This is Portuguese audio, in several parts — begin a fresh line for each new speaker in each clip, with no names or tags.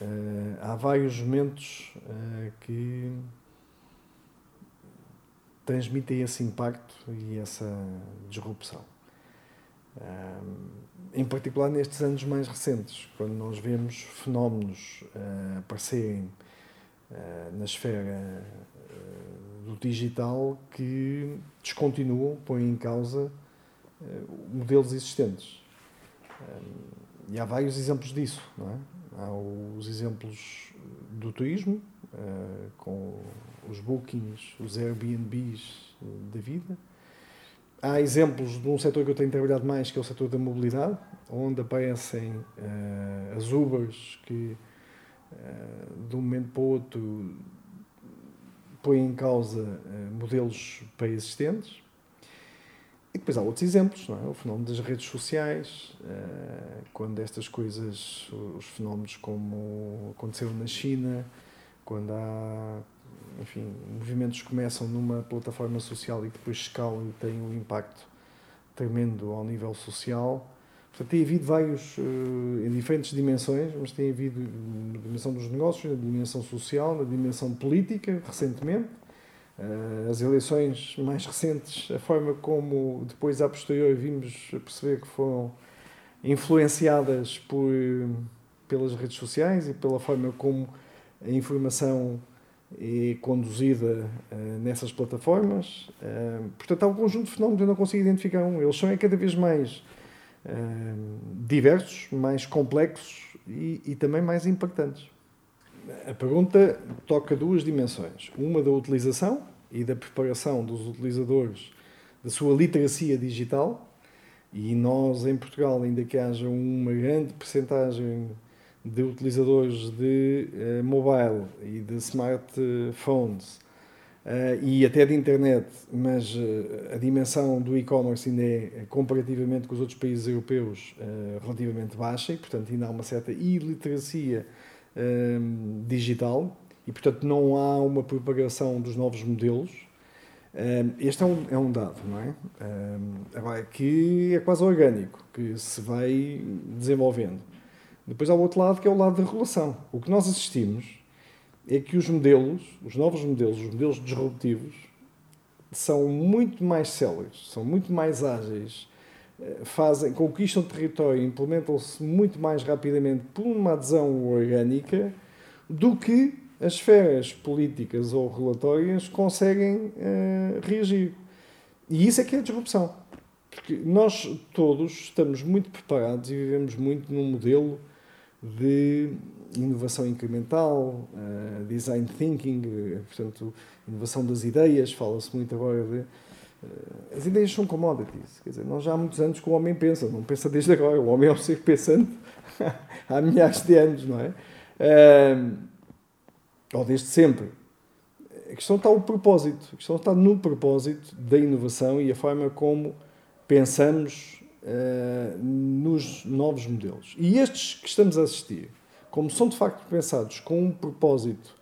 Uh, há vários momentos uh, que transmitem esse impacto e essa disrupção. Uh, em particular nestes anos mais recentes, quando nós vemos fenómenos aparecerem na esfera do digital que descontinuam, põem em causa modelos existentes. e há vários exemplos disso, não é? Há os exemplos do turismo, uh, com os bookings, os Airbnbs da vida. Há exemplos de um setor que eu tenho trabalhado mais, que é o setor da mobilidade, onde aparecem uh, as Ubers que, uh, de um momento para o outro, põem em causa modelos pré-existentes. E depois há outros exemplos, não é? o fenómeno das redes sociais, eh, quando estas coisas, os fenómenos como aconteceu na China, quando há, enfim, movimentos começam numa plataforma social e depois escalam e têm um impacto tremendo ao nível social. Portanto, tem havido vários, eh, em diferentes dimensões, mas tem havido na dimensão dos negócios, na dimensão social, na dimensão política, recentemente, as eleições mais recentes, a forma como depois a posterior vimos perceber que foram influenciadas por, pelas redes sociais e pela forma como a informação é conduzida uh, nessas plataformas. Uh, portanto, há um conjunto de fenómenos, eu não consigo identificar um. Eles são é cada vez mais diversos, mais complexos e, e também mais impactantes. A pergunta toca duas dimensões. Uma da utilização e da preparação dos utilizadores da sua literacia digital, e nós em Portugal, ainda que haja uma grande percentagem de utilizadores de uh, mobile e de smartphones uh, e até de internet, mas uh, a dimensão do e-commerce ainda é, comparativamente com os outros países europeus, relativamente baixa e, portanto, ainda há uma certa iliteracia digital e, portanto, não há uma propagação dos novos modelos. Este é um, é um dado, não é? Agora, que é quase orgânico, que se vai desenvolvendo. Depois há o outro lado, que é o lado da regulação. O que nós assistimos é que os modelos, os novos modelos, os modelos disruptivos, são muito mais céleres, são muito mais ágeis, fazem, conquistam território implementam-se muito mais rapidamente por uma adesão orgânica do que as esferas políticas ou relatórias conseguem uh, reagir. E isso é que é a disrupção. Porque nós todos estamos muito preparados e vivemos muito num modelo de inovação incremental, uh, design thinking, uh, portanto, inovação das ideias, fala-se muito agora de eh, as ideias são commodities. Quer dizer, nós já há muitos anos que o homem pensa, não pensa desde agora. O homem é um ser pensante há milhares de anos, não é? Ou desde sempre. A questão está o propósito. A questão está no propósito da inovação e a forma como pensamos uh, nos novos modelos. E estes que estamos a assistir, como são de facto pensados com um propósito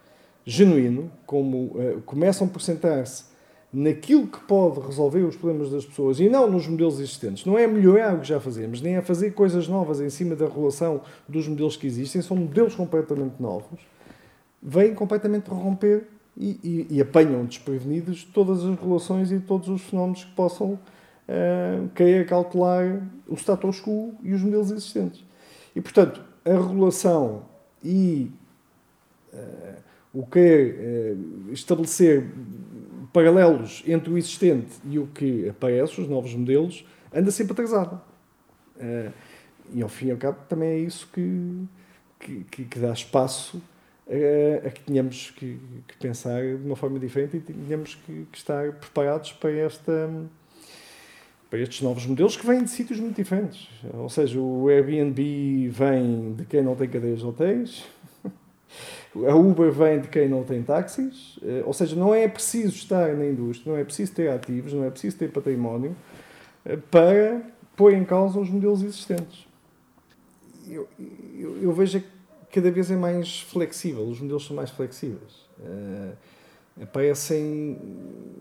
genuíno, como uh, começam por centrar-se naquilo que pode resolver os problemas das pessoas e não nos modelos existentes. Não é melhorar o que já fazemos, nem é fazer coisas novas em cima da relação dos modelos que existem, são modelos completamente novos. Vêm completamente romper e, e, e apanham desprevenidos todas as relações e todos os fenómenos que possam uh, querer cautelar o status quo e os modelos existentes. E, portanto, a regulação e uh, o querer uh, estabelecer paralelos entre o existente e o que aparece, os novos modelos, anda sempre atrasado. Uh, e ao fim e ao cabo também é isso que, que, que dá espaço a, que tenhamos que, que, pensar de uma forma diferente e tenhamos que, que, estar preparados para, esta, para estes novos modelos que vêm de sítios muito diferentes. Ou seja, o Airbnb vem de quem não tem cadeias de hotéis, A Uber vem de quem não tem táxis, uh, ou seja, não é preciso estar na indústria, não é preciso ter ativos, não é preciso ter património uh, para pôr em causa os modelos existentes. Eu, eu, eu vejo cada vez é mais flexível, os modelos são mais flexíveis. Uh, aparecem.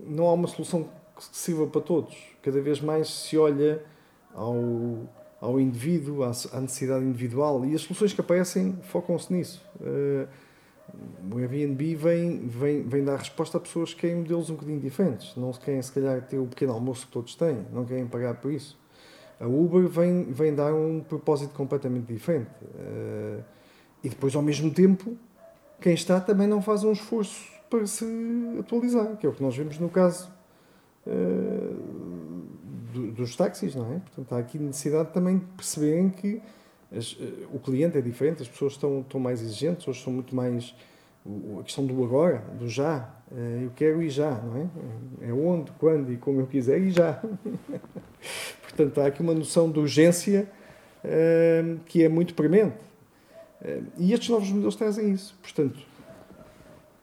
Não há uma solução que sirva para todos. Cada vez mais se olha ao, ao indivíduo, à, necessidade individual e as soluções que aparecem focam-se nisso. Uh, o Airbnb vem, vem, vem dar resposta a pessoas que querem modelos um bocadinho diferentes. Não querem, se calhar, ter o pequeno almoço que todos têm, não querem pagar por isso. A Uber vem, vem dar um propósito completamente diferente. Uh, e depois, ao mesmo tempo, quem está também não faz um esforço para se atualizar, que é o que nós vemos no caso uh, do, dos táxis, não é? Portanto, há aqui necessidade também de perceberem que as, uh, o cliente é diferente, as pessoas estão, estão mais exigentes, hoje são muito mais. a questão do agora, do já. Uh, eu quero e já, não é? É onde, quando e como eu quiser e já. Portanto, há aqui uma noção de urgência que é muito premente. E estes novos modelos trazem isso. Portanto,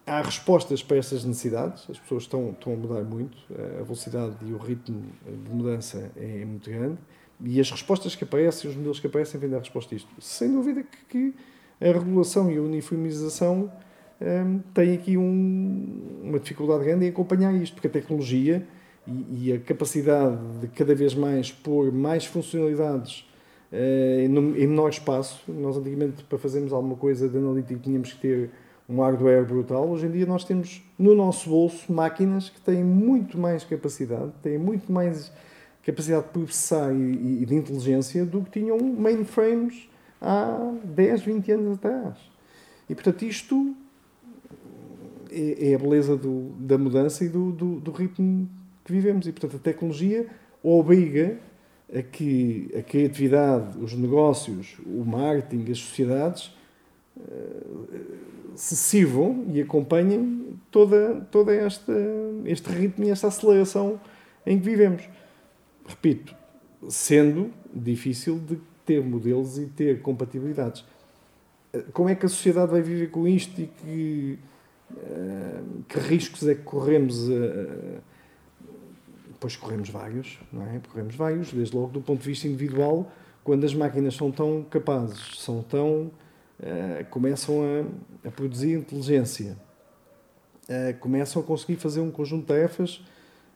há respostas para essas necessidades, as pessoas estão, estão a mudar muito, a velocidade e o ritmo de mudança é muito grande, e as respostas que aparecem, os modelos que aparecem, vêm dar resposta a isto. Sem dúvida que, a regulação e a uniformização um, têm aqui um, uma dificuldade grande em acompanhar isto, porque a tecnologia e, e a capacidade de cada vez mais pôr mais funcionalidades em, em menor espaço, nós antigamente para fazermos alguma coisa de analítico tínhamos que ter um hardware brutal. Hoje em dia nós temos no nosso bolso máquinas que têm muito mais capacidade, têm muito mais capacidade de processar e, e de inteligência do que tinham mainframes há 10, 20 anos atrás. E portanto isto é, é a beleza do, da mudança e do, do, do, ritmo que vivemos. E portanto a tecnologia obriga a que a criatividade, os negócios, o marketing, as sociedades se sirvam e acompanhem toda, toda esta, este ritmo e esta aceleração em que vivemos. Repito, sendo difícil de ter modelos e ter compatibilidades. Como é que a sociedade vai viver com isto e que, eh, que riscos é que corremos? Pois corremos vários, não é? Corremos vários, desde logo do ponto de vista individual, quando as máquinas são tão capazes, são tão uh, começam a, a, produzir inteligência, uh, começam a conseguir fazer um conjunto de tarefas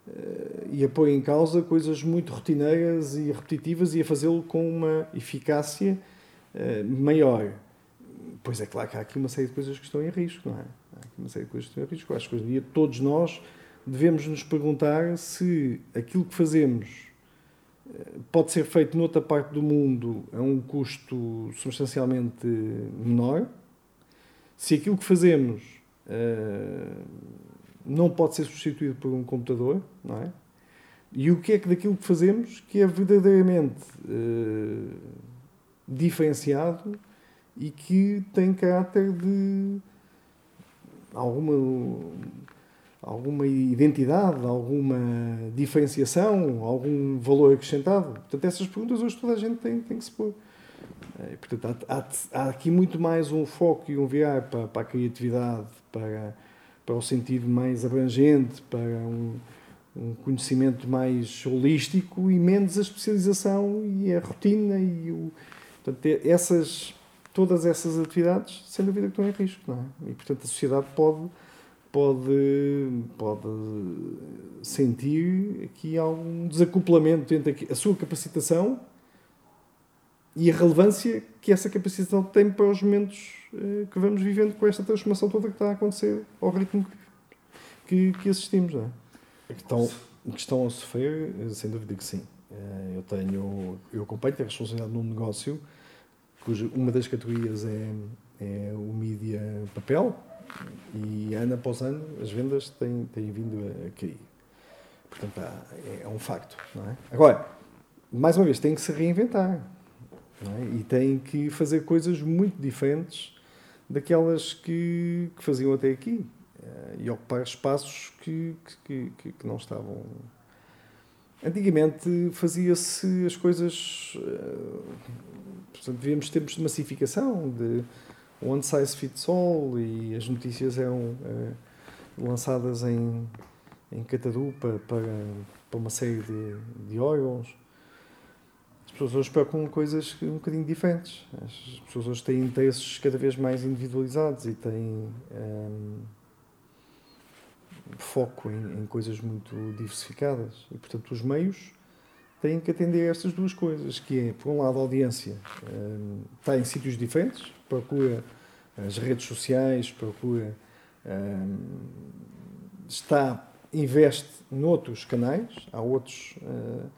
uh, e a pôr em causa coisas muito rotineiras e repetitivas e a fazê-lo com uma eficácia maior. Pois é claro que há aqui uma série de coisas que estão em risco, não é? Há aqui uma série de coisas que estão em risco. Acho que hoje em dia todos nós devemos nos perguntar se aquilo que fazemos pode ser feito noutra parte do mundo a um custo substancialmente menor. Se aquilo que fazemos uh, não pode ser substituído por um computador, não é? E o que é que daquilo que fazemos que é verdadeiramente uh, diferenciado e que tem caráter de alguma alguma identidade, alguma diferenciação, algum valor acrescentado? Portanto, essas perguntas hoje toda a gente tem, tem que se pôr. E, portanto, há, há, há, aqui muito mais um foco e um viar para, para a criatividade, para, para o sentido mais abrangente, para um, um conhecimento mais holístico e menos a especialização e a rotina e o, portanto, essas todas essas atividades sem dúvida que estão em risco não é? e portanto a sociedade pode pode, pode sentir aqui algum desacoplamento entre a sua capacitação e a relevância que essa capacitação tem para os momentos eh, que vamos vivendo com esta transformação toda que está a acontecer ao ritmo que, que assistimos. Não é? que, estão, que estão a sofrer, sem dúvida que sim. Eh, eu tenho, eu acompanho, tenho a responsabilidade num negócio cuja uma das categorias é, é o mídia papel, e ano após ano as vendas têm, têm vindo a cair. Portanto, é, é um facto. Não é? Agora, mais uma vez, tem que se reinventar. É? E tem que fazer coisas muito diferentes daquelas que, que faziam até aqui. Eh, e ocupar espaços que, que, que, que não estavam. Antigamente fazia-se as coisas. Eh, portanto, vivíamos tempos de massificação, de one size fits all e as notícias eram uh, lançadas em, em catadupa para, para uma série de, de órgãos. As pessoas hoje preocupam coisas um bocadinho diferentes. As pessoas hoje têm interesses cada vez mais individualizados e têm um, foco em, em coisas muito diversificadas. E, portanto, os meios têm que atender a estas duas coisas, que é, por um lado, a audiência um, está em sítios diferentes, procura as redes sociais, procura um, está investe noutros canais, há outros uh,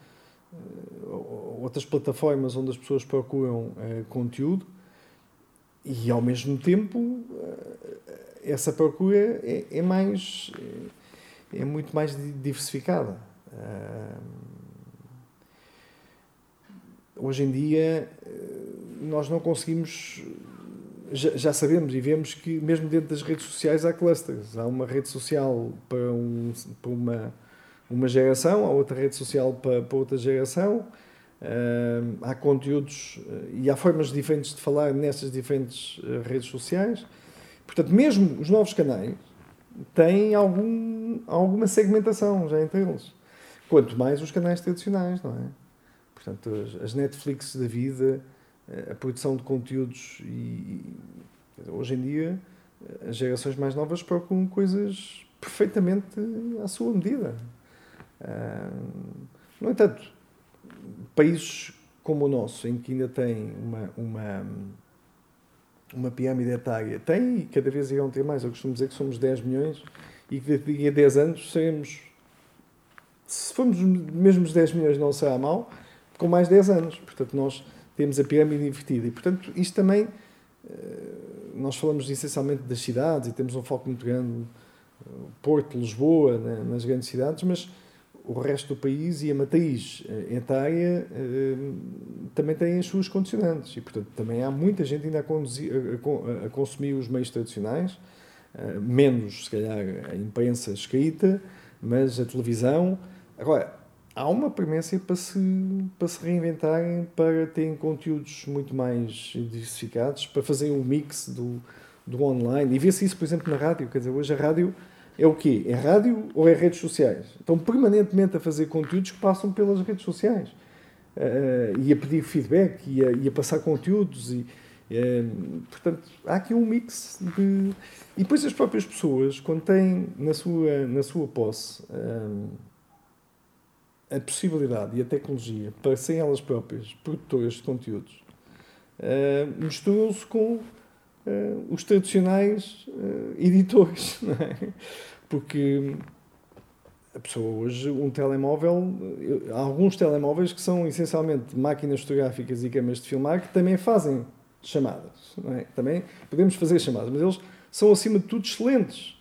outras plataformas onde as pessoas procuram uh, conteúdo e ao mesmo tempo uh, essa procura é, é mais é, é, muito mais diversificada hoje em dia nós não conseguimos. Já, já, sabemos e vemos que, mesmo dentro das redes sociais, há clusters. Há uma rede social para, um, para uma, uma geração, há outra rede social para, para outra geração. Uh, há conteúdos uh, e há formas diferentes de falar nessas diferentes uh, redes sociais. Portanto, mesmo os novos canais têm algum, alguma segmentação já entre eles. Quanto mais os canais tradicionais, não é? Portanto, as, Netflix da vida, eh, a produção de conteúdos e, hoje em dia as gerações mais novas procuram coisas perfeitamente à sua medida. No entanto, países como o nosso, em que ainda tem uma, uma, uma pirâmide etária, tem e cada vez irão ter mais. Eu costumo dizer que somos 10 milhões e que daqui a 10 anos seremos. Se formos mesmo os 10 milhões, não será mal, com mais 10 anos. Portanto, nós temos a pirâmide invertida. E, portanto, isto também, eh, nós falamos essencialmente das cidades e temos um foco muito grande, eh, Porto, Lisboa, né, nas grandes cidades, mas o resto do país e a matriz eh, etária também têm as suas condicionantes. E, portanto, também há muita gente ainda a, conduzir, a, a consumir os meios tradicionais, menos, se calhar, a imprensa escrita, mas a televisão. Agora, há uma premência para se, para se reinventarem, para terem conteúdos muito mais diversificados, para fazerem um mix do, do online. E vê-se isso, por exemplo, na rádio. Quer dizer, hoje a rádio é o quê? É rádio ou é redes sociais? Estão permanentemente a fazer conteúdos que passam pelas redes sociais. Uh, e a pedir feedback, e a, e a passar conteúdos. E, uh, portanto, há aqui um mix de... E depois as próprias pessoas, quando têm na sua, na sua posse... Uh, a possibilidade e a tecnologia para serem elas próprias produtoras de conteúdos uh, misturam-se com uh, os tradicionais uh, editores, é? Porque a pessoa hoje, um telemóvel, há alguns telemóveis que são essencialmente máquinas fotográficas e câmaras de filmar que também fazem chamadas. É? Também podemos fazer chamadas, mas eles são acima de tudo excelentes.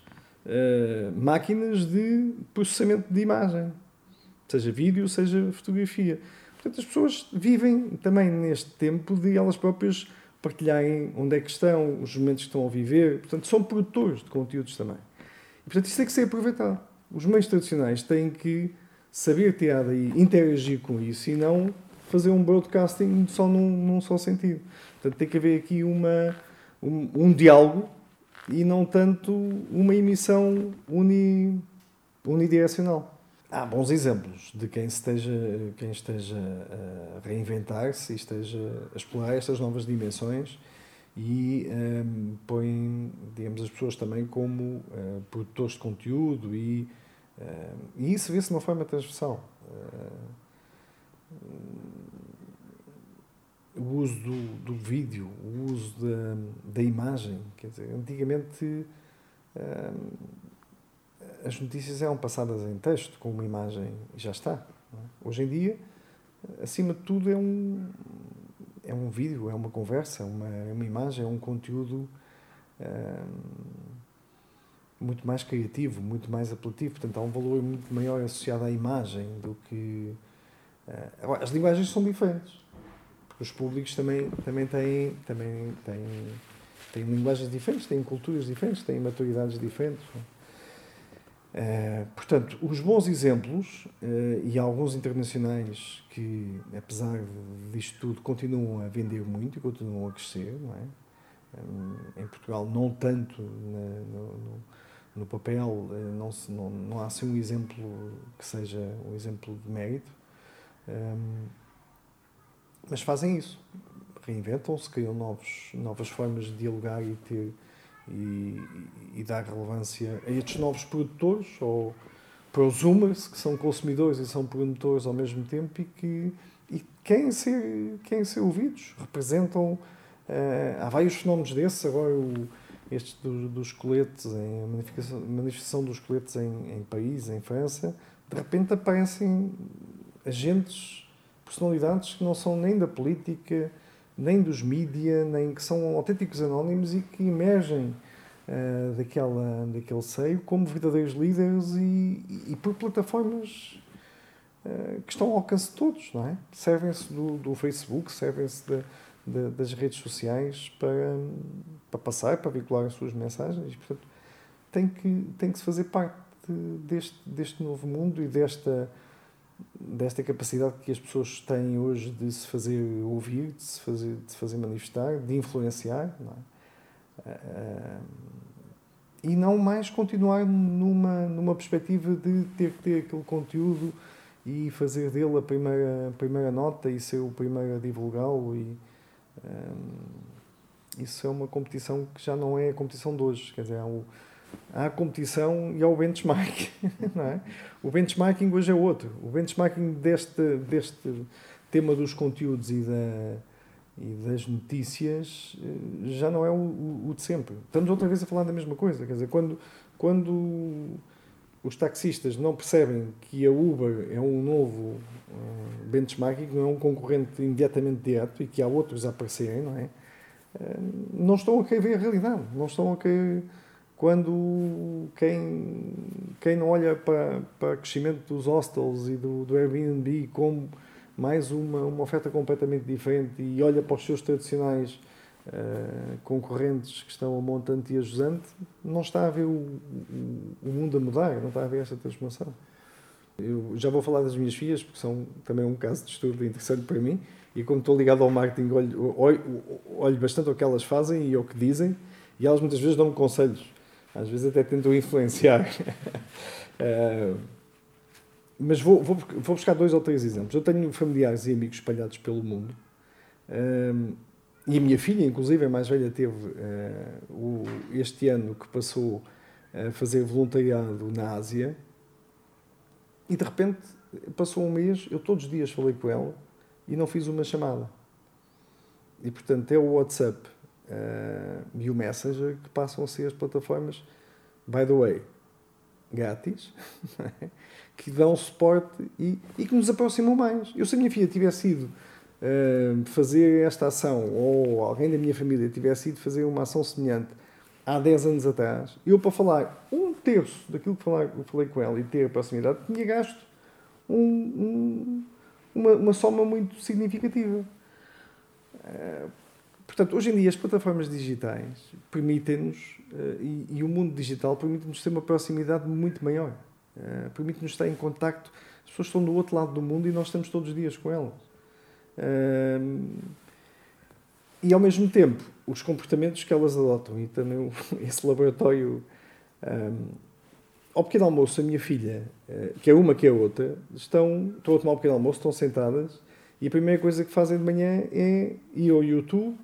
máquinas de processamento de imagem seja vídeo, seja fotografia. Portanto, as pessoas vivem também neste tempo de elas próprias partilharem onde é que estão, os momentos que estão a viver. Portanto, são produtores de conteúdos também. E, portanto, isso tem que ser aproveitado. Os meios tradicionais têm que saber tirar daí, interagir com isso e não fazer um broadcasting só num, num só sentido. Portanto, tem que haver aqui uma, um, um diálogo e não tanto uma emissão uni, unidirecional há bons exemplos de quem esteja, quem esteja a reinventar-se e esteja a explorar estas novas dimensões e um, põe, digamos, as pessoas também como uh, produtores de conteúdo e, uh, e isso vê-se de uma forma transversal. Uh, o uso do, do vídeo, o uso da, da imagem, quer dizer, antigamente ehm, as notícias eram passadas em texto, com uma imagem, e já está. É? Hoje em dia, acima de tudo, é um, é um vídeo, é uma conversa, uma, é uma imagem, é um conteúdo hum, muito mais criativo, muito mais apelativo. Portanto, há um valor muito maior associado à imagem do que. Uh, as linguagens são diferentes, porque os públicos também, também, têm, também têm, têm linguagens diferentes, têm culturas diferentes, têm maturidades diferentes. Não? Uh, portanto, os bons exemplos uh, e alguns internacionais que, apesar disto tudo, continuam a vender muito e continuam a crescer, não é? em Portugal, não tanto na, no, no, papel, não, se, não, não há assim um exemplo que seja um exemplo de mérito, mas fazem isso, reinventam-se, criam novos, novas formas de dialogar e ter e, e dar relevância a estes novos produtores ou prosumers, que são consumidores e são produtores ao mesmo tempo e que e querem ser, querem ser ouvidos, representam. Uh, há vários fenómenos desses, agora o, estes do, dos coletes, em, a manifestação, manifestação dos coletes em, em país, em França, de repente aparecem agentes, personalidades que não são nem da política, nem dos mídia, nem que são autênticos anónimos e que emergem uh, daquela, daquele seio como verdadeiros líderes e, e por plataformas uh, que estão ao alcance de todos, não é? Servem-se do, do Facebook, servem-se das redes sociais para, para passar, para vincular as suas mensagens. Portanto, tem que, tem que se fazer parte deste, deste novo mundo e desta, desta capacidade que as pessoas têm hoje de se fazer ouvir, de se fazer, de fazer manifestar, de influenciar. Não é? e não mais continuar numa, numa perspectiva de ter que ter aquele conteúdo e fazer dele a primeira, a primeira nota e ser o primeiro a divulgá-lo. E, um, isso é uma competição que já não é a competição de hoje. Quer dizer, há, o, a competição e há o benchmark. Não é? O benchmarking hoje é outro. O benchmarking deste, deste tema dos conteúdos e da e das notícias eh, já não é o, o, de sempre. Estamos outra vez a falar da mesma coisa. Quer dizer, quando, quando os taxistas não percebem que a Uber é um novo uh, benchmarking, não é um concorrente imediatamente direto e que há outros a aparecerem, não é? Uh, não estão a querer ver a realidade. Não estão a querer. Quando quem, quem não olha para, para o crescimento dos hostels e do, do Airbnb como mais uma, uma oferta completamente diferente e olha para os seus tradicionais uh, concorrentes que estão a montante e a jusante, não está a ver o, o, mundo a mudar, não está a ver esta transformação. Eu já vou falar das minhas filhas, porque são também um caso de estudo interessante para mim, e como estou ligado ao marketing, olho, olho, olho bastante o que elas fazem e o que dizem, e elas muitas vezes dão-me conselhos, às vezes até tentam influenciar. uh, mas vou, vou, vou, buscar dois ou três exemplos. Eu tenho familiares e amigos espalhados pelo mundo. Um, e a minha filha, inclusive, a mais velha, teve uh, o, este ano que passou a fazer voluntariado na Ásia. E de repente passou um mês, eu todos os dias falei com ela e não fiz uma chamada. E portanto é o WhatsApp uh, e o Messenger que passam a ser as plataformas, by the way, grátis. que dão suporte e, e que nos aproximam mais. Eu, se a minha filha tivesse ido uh, fazer esta ação, ou alguém da minha família tivesse ido fazer uma ação semelhante há 10 anos atrás, eu, para falar um terço daquilo que falar, falei com ela e ter a proximidade, tinha gasto um, um, uma, uma soma muito significativa. Uh, portanto, hoje em dia, as plataformas digitais permitem-nos, uh, e, e o mundo digital permite-nos ter uma proximidade muito maior. Uh, Permite-nos estar em contacto. As pessoas estão do outro lado do mundo e nós estamos todos os dias com elas. Uh, e ao mesmo tempo, os comportamentos que elas adotam e também esse laboratório. Um, ao pequeno almoço, a minha filha, uh, que é uma que é outra, estão, estão a tomar o pequeno almoço, estão sentadas e a primeira coisa que fazem de manhã é ir ao YouTube,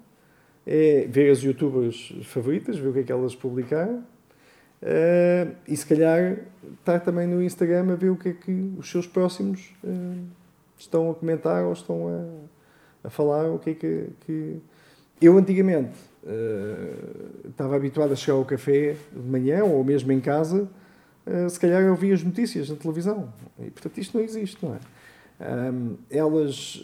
é ver as youtubers favoritas, ver o que é que elas publicaram Uh, e se calhar estar também no Instagram a ver o que é que os seus próximos uh, estão a comentar ou estão a, a falar, o que é que. que... Eu antigamente uh, estava habituado a chegar ao café de manhã ou mesmo em casa, se calhar eu via as notícias na televisão. E portanto isto não existe, não é? Um, elas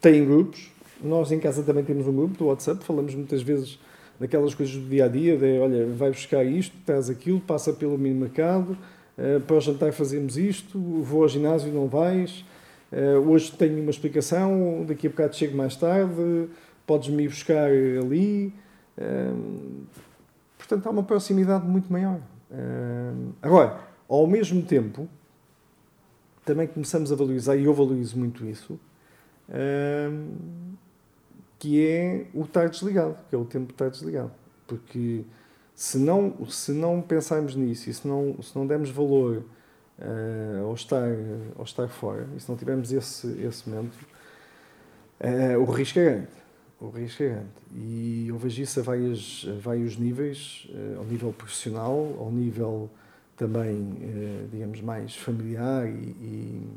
têm grupos, nós em casa também temos um grupo do WhatsApp, falamos muitas vezes daquelas coisas do dia a dia, de olha, vai buscar isto, traz aquilo, passa pelo mini mercado, uh, para o jantar fazemos isto, vou ao ginásio, não vais, uh, hoje tenho uma explicação, daqui a bocado chego mais tarde, podes-me ir buscar ali. Uh, portanto, há uma proximidade muito maior. agora, ao mesmo tempo, também começamos a valorizar, e eu valorizo muito isso, que é o estar desligado, que é o tempo de estar desligado. Porque se não, se não pensarmos nisso e se não, se não dermos valor uh, ao, estar, ao estar fora, e se não tivermos esse, esse momento, uh, o risco é grande. O risco é grande. E eu vejo isso a, várias, a vários níveis, uh, ao nível profissional, ao nível também, digamos, mais familiar e, e,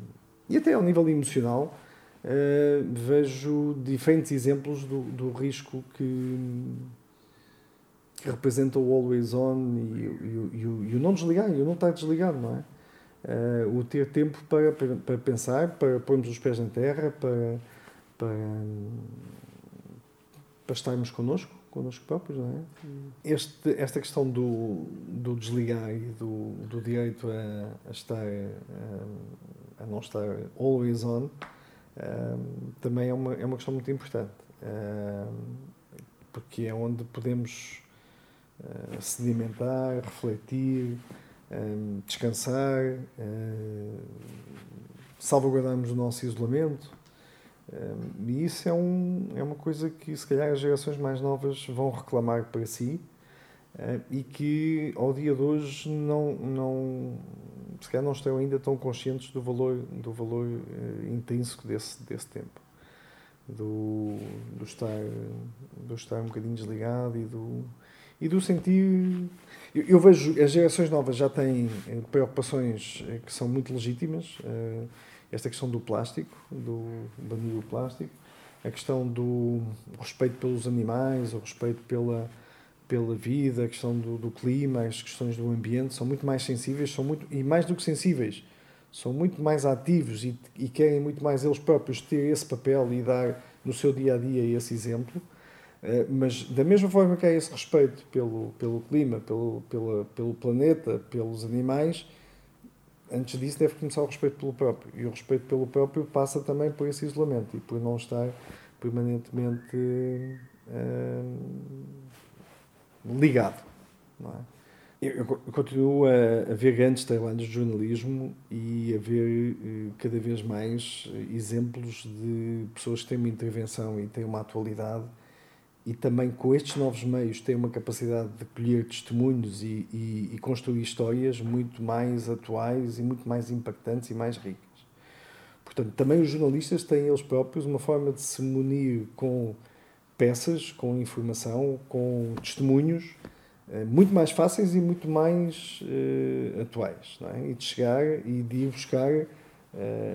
e até ao nível emocional. Vejo diferentes exemplos do, do risco que que representa o always on e, e, e, o, e o não desligar, e o não estar desligado, não é? Uh, o ter tempo para, para, para, pensar, para pormos os pés na terra, para, para, para estarmos connosco, connosco próprios, não é? Este, esta questão do, do desligar e do, do direito a, a estar, a, a, não estar always on, uh, também é uma, é uma questão muito importante, uh, porque é onde podemos uh, sedimentar, refletir, descansar, um, salvaguardarmos o nosso isolamento. E isso é, um, é uma coisa que, se calhar, as gerações mais novas vão reclamar para si uh, e que, ao dia de hoje, não, não, se calhar não estão ainda tão conscientes do valor, do valor uh, intrínseco desse, desse tempo. Do, do, estar, do estar um bocadinho desligado e do, e do sentir. Eu, eu, vejo as gerações novas já têm eh, preocupações eh, que são muito legítimas. Uh, esta questão do plástico, do banir o plástico, a questão do respeito pelos animais, o respeito pela, pela vida, a questão do, do clima, as questões do ambiente, são muito mais sensíveis, são muito, e mais do que sensíveis, são muito mais ativos e, e querem muito mais eles próprios ter esse papel e dar no seu dia a dia esse exemplo eh, mas da mesma forma que há esse respeito pelo, pelo clima, pelo, pela, pelo planeta, pelos animais, antes disso deve começar o respeito pelo próprio. E o respeito pelo próprio passa também por esse isolamento e por não estar permanentemente uh, ligado. É? Eu continuo a, a ver grandes trabalhos de jornalismo e a ver uh, cada vez mais exemplos de pessoas que têm uma intervenção e têm uma atualidade e também com estes novos meios tem uma capacidade de colher testemunhos e, e, e, construir histórias muito mais atuais e muito mais impactantes e mais ricas. Portanto, também os jornalistas têm eles próprios uma forma de se munir com peças, com informação, com testemunhos eh, muito mais fáceis e muito mais uh, atuais, é? E de chegar e de ir buscar uh,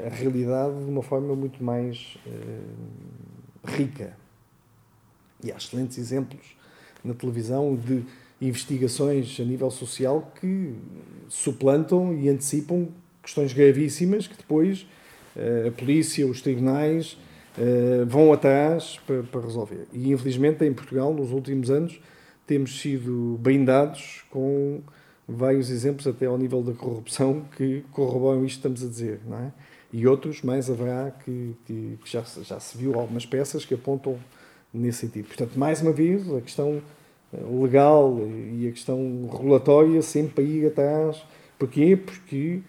a realidade de uma forma muito mais uh, rica, e há excelentes exemplos na televisão de investigações a nível social que suplantam e antecipam questões gravíssimas que depois a polícia, os tribunais uh, vão atrás para, para, resolver. E infelizmente em Portugal, nos últimos anos, temos sido brindados com vários exemplos, até ao nível da corrupção, que corroboram isto que estamos a dizer. Não é? E outros, mais haverá, que, que, que já, já se viu algumas peças que apontam nesse sentido. Portanto, mais uma vez, a questão eh, legal e a questão regulatória sempre a ir atrás. Porquê? Porque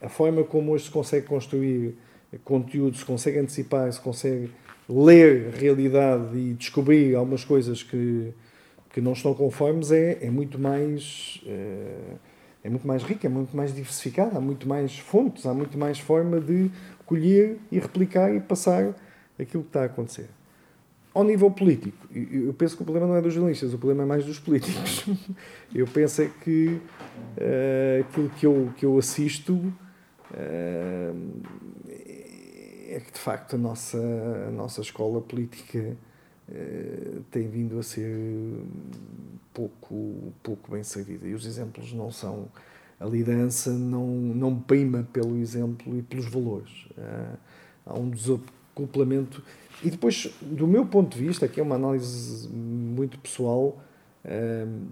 a forma como hoje se consegue construir conteúdo, se consegue antecipar, se consegue ler a realidade e descobrir algumas coisas que, que não estão conformes é, é muito mais é, é muito mais rica, é muito mais diversificada, há muito mais fontes, há muito mais forma de colher e replicar e passar aquilo que está a acontecer. Ao nível político, eu penso que o problema não é dos jornalistas, o problema é mais dos políticos. Eu penso é que uh, aquilo que eu, que eu assisto uh, é que, de facto, a nossa, a nossa escola política uh, tem vindo a ser pouco, pouco bem servida. E os exemplos não são. A liderança não, não prima pelo exemplo e pelos valores. há um desacoplamento e depois, do meu ponto de vista, aqui é uma análise muito pessoal, hum,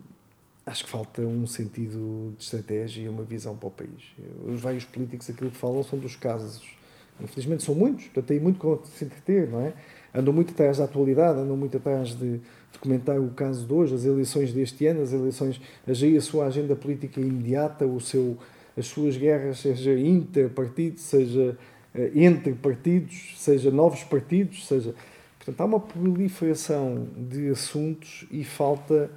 acho que falta um sentido de estratégia e uma visão para o país. Os vários políticos, aquilo que falam, são dos casos. Infelizmente são muitos, portanto têm muito com se entreter, não é? Andam muito atrás da atualidade, andam muito atrás de, de comentar o caso de hoje, as eleições deste ano, as eleições, a sua agenda política imediata, o seu, as suas guerras, seja interpartido, seja eh, entre partidos, seja novos partidos, seja. Portanto, há uma proliferação de assuntos e falta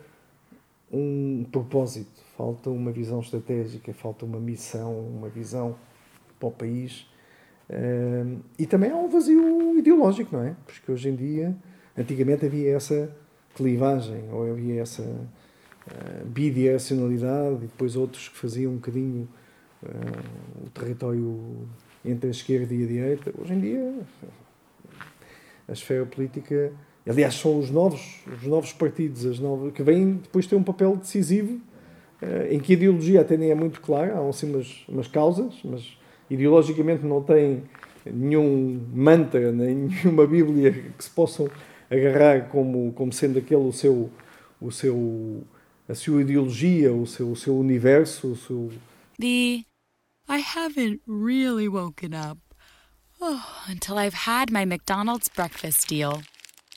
um propósito, falta uma visão estratégica, falta uma missão, uma visão para o país. E também há um vazio ideológico, não é? Porque hoje em dia, antigamente havia essa clivagem, ou havia essa uh, bidirecionalidade, e depois outros que faziam um bocadinho uh, o território entre a esquerda e a direita. Hoje em dia, a esfera política, aliás, são os novos, os novos partidos, as novas, que vêm depois ter um papel decisivo, uh, em que a ideologia até nem é muito clara, há assim umas, umas causas, mas ideologicamente não tem nenhum mantra, nem nenhuma Bíblia que se possam agarrar como, como sendo aquele o seu, o seu, a sua ideologia, o seu, o seu universo, o seu...
The I haven't really woken up oh, until I've had my McDonald's breakfast deal.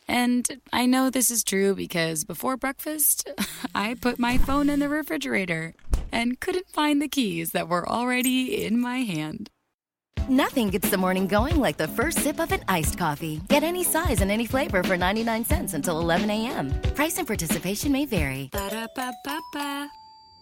And I know this is true because before breakfast, I put my phone in the refrigerator and couldn't find the keys that were already in my hand.
Nothing gets the morning going like the first sip of an iced coffee. Get any size and any flavor for 99 cents until 11 a.m. Price and participation may vary.
Ba-da-ba-ba-ba.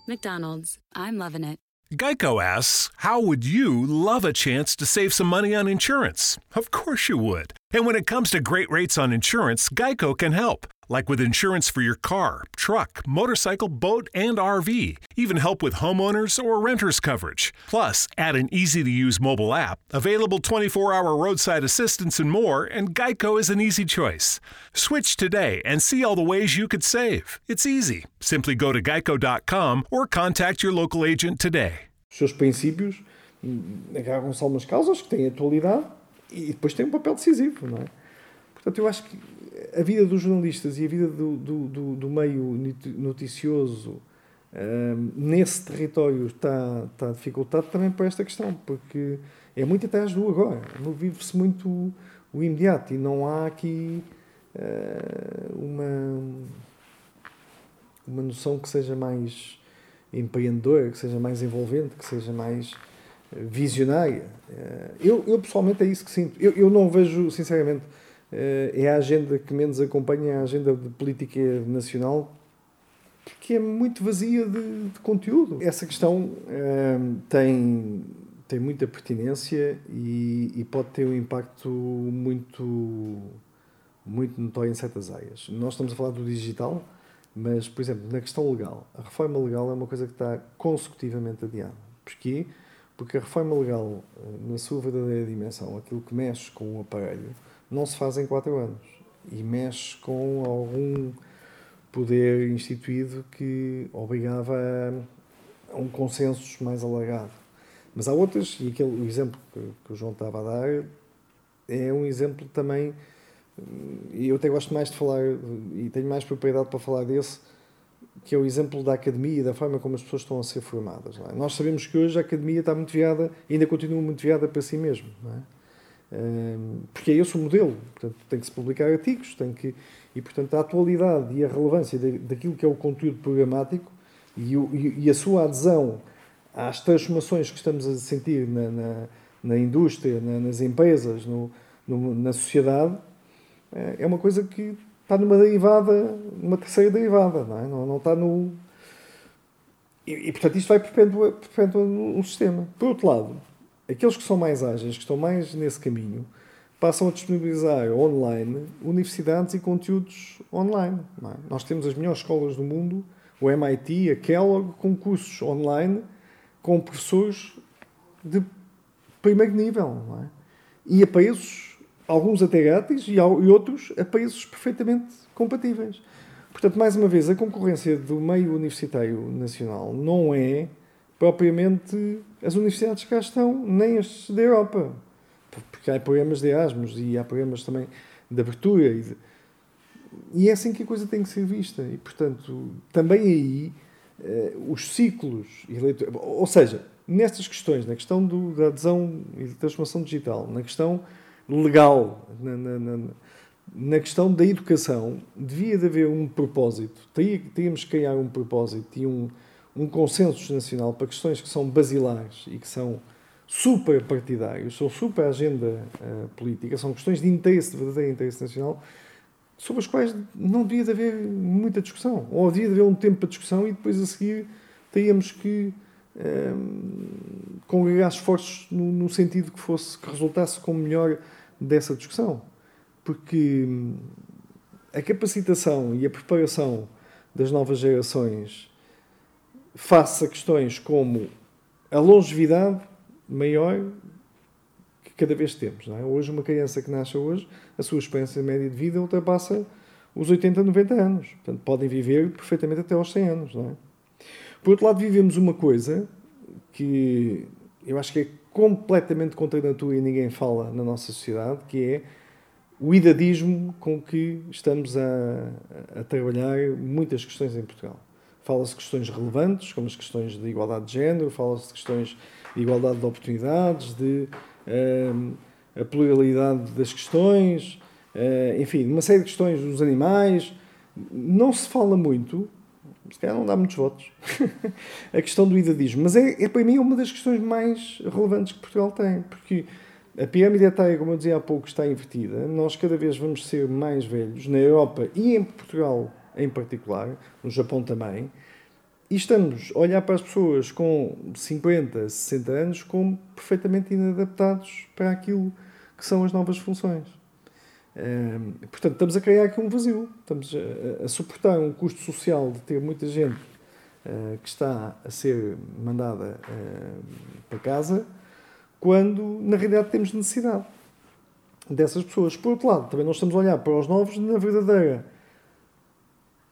McDonald's. I'm loving it.
Geico asks, How would you love a chance to save some money on insurance? Of course you would. And when it comes to great rates on insurance, Geico can help. Like with insurance for your car, truck, motorcycle, boat, and RV. Even help with homeowners or renters coverage. Plus, add an easy to use mobile app, available 24 hour roadside assistance, and more, and Geico is an easy choice. Switch today and see all the ways you could save. It's easy. Simply go to geico.com or contact your local agent today.
Seus princípios agarram-se algumas causas que têm atualidade e depois têm um papel decisivo, não é? Portanto, eu acho que a vida dos jornalistas e a vida do, do, do, do meio noticioso um, nesse território está, está dificultado também por esta questão, porque é muito atrás do agora. Vive-se muito o imediato e não há aqui uh, uma, uma noção que seja mais empreendedora, que seja mais envolvente, que seja mais visionária. Uh, eu, eu pessoalmente é isso que sinto. Eu, eu não vejo, sinceramente, eh, é a agenda que menos acompanha a agenda de política nacional, que é muito vazia de, de conteúdo. Essa questão eh, tem, tem muita pertinência e, e, pode ter um impacto muito, muito notório em certas áreas. Nós estamos a falar do digital, mas, por exemplo, na questão legal, a reforma legal é uma coisa que está consecutivamente adiada. Porquê? Porque a reforma legal, eh, na sua verdadeira dimensão, aquilo que mexe com o aparelho, não se faz em quatro anos e mexe com algum poder instituído que obrigava a, um consenso mais alargado. Mas há outras, e aquele, o exemplo que, que o João estava a dar é um exemplo também, e eu até gosto mais de falar, e tenho mais propriedade para falar desse, que é o exemplo da academia e da forma como as pessoas estão a ser formadas. É? Nós sabemos que hoje a academia está muito viada, ainda continua muito viada para si mesmo. Não é? Porque é esse o modelo. Portanto, tem que se publicar artigos, tem que, e portanto a atualidade e a relevância daquilo que é o conteúdo programático e, o, e a sua adesão às transformações que estamos a sentir na, na, na indústria, na, nas empresas, no, no, na sociedade, eh, é uma coisa que está numa derivada, numa terceira derivada, não, é? não, não está no. E, e portanto isto vai perpetuando perpetua o sistema. Por outro lado, aqueles que são mais ágeis, que estão mais nesse caminho, passam a disponibilizar online universidades e conteúdos online. É? Nós temos as melhores escolas do mundo, o MIT, a Kellogg, com cursos online com professores de primeiro nível. É? E a preços, alguns até grátis e outros a preços perfeitamente compatíveis. Portanto, mais uma vez, a concorrência do meio universitário nacional não é propriamente as universidades que cá estão, nem as da Europa. Porque há programas de Erasmus e há programas também de abertura. E, de... e é assim que a coisa tem que ser vista. E, portanto, também aí, eh, os ciclos, ou seja, nestas questões, na questão do, da adesão e da transformação digital, na questão legal, na, na, na, na questão da educação, devia de haver um propósito. Teríamos que criar um propósito e um um consenso nacional para questões que são basilares e que são super partidários, são super agenda uh, política, são questões de interesse, de verdadeiro interesse nacional, sobre as quais não devia de haver muita discussão. Ou devia de haver um tempo para discussão e depois a seguir teríamos que um, congregar esforços no, no, sentido que fosse, que resultasse com o melhor dessa discussão. Porque hum, a capacitação e a preparação das novas gerações face a questões como a longevidade maior cada vez temos. É? Hoje, uma criança que nasce hoje, a sua experiência média de vida ultrapassa os 80, 90 anos. Portanto, podem viver perfeitamente até aos 100 anos. É? Por outro lado, vivemos uma coisa que eu acho que é completamente contra a natura e ninguém fala na nossa sociedade, que é o idadismo com que estamos a, a trabalhar muitas questões em Portugal. Fala-se de questões relevantes, como as questões de igualdade de género, fala-se de questões de igualdade de oportunidades, de a pluralidade das questões, uh, enfim, uma série de questões dos animais. Não se fala muito, se calhar não dá muitos votos, a questão do idadismo, mas é, é para mim uma das questões mais relevantes que Portugal tem, porque a pirâmide etária, como eu dizia há pouco, está invertida. Nós cada vez vamos ser mais velhos, na Europa e em Portugal em particular, no Japão também. E estamos a olhar para as pessoas com 50, 60 anos como perfeitamente inadaptados para aquilo que são as novas funções. Portanto, estamos a criar aqui um vazio. Estamos a, a suportar um custo social de ter muita gente uh, que está a ser mandada uh, para casa, quando na realidade temos necessidade dessas pessoas. Por outro lado, também nós estamos a olhar para os novos na verdadeira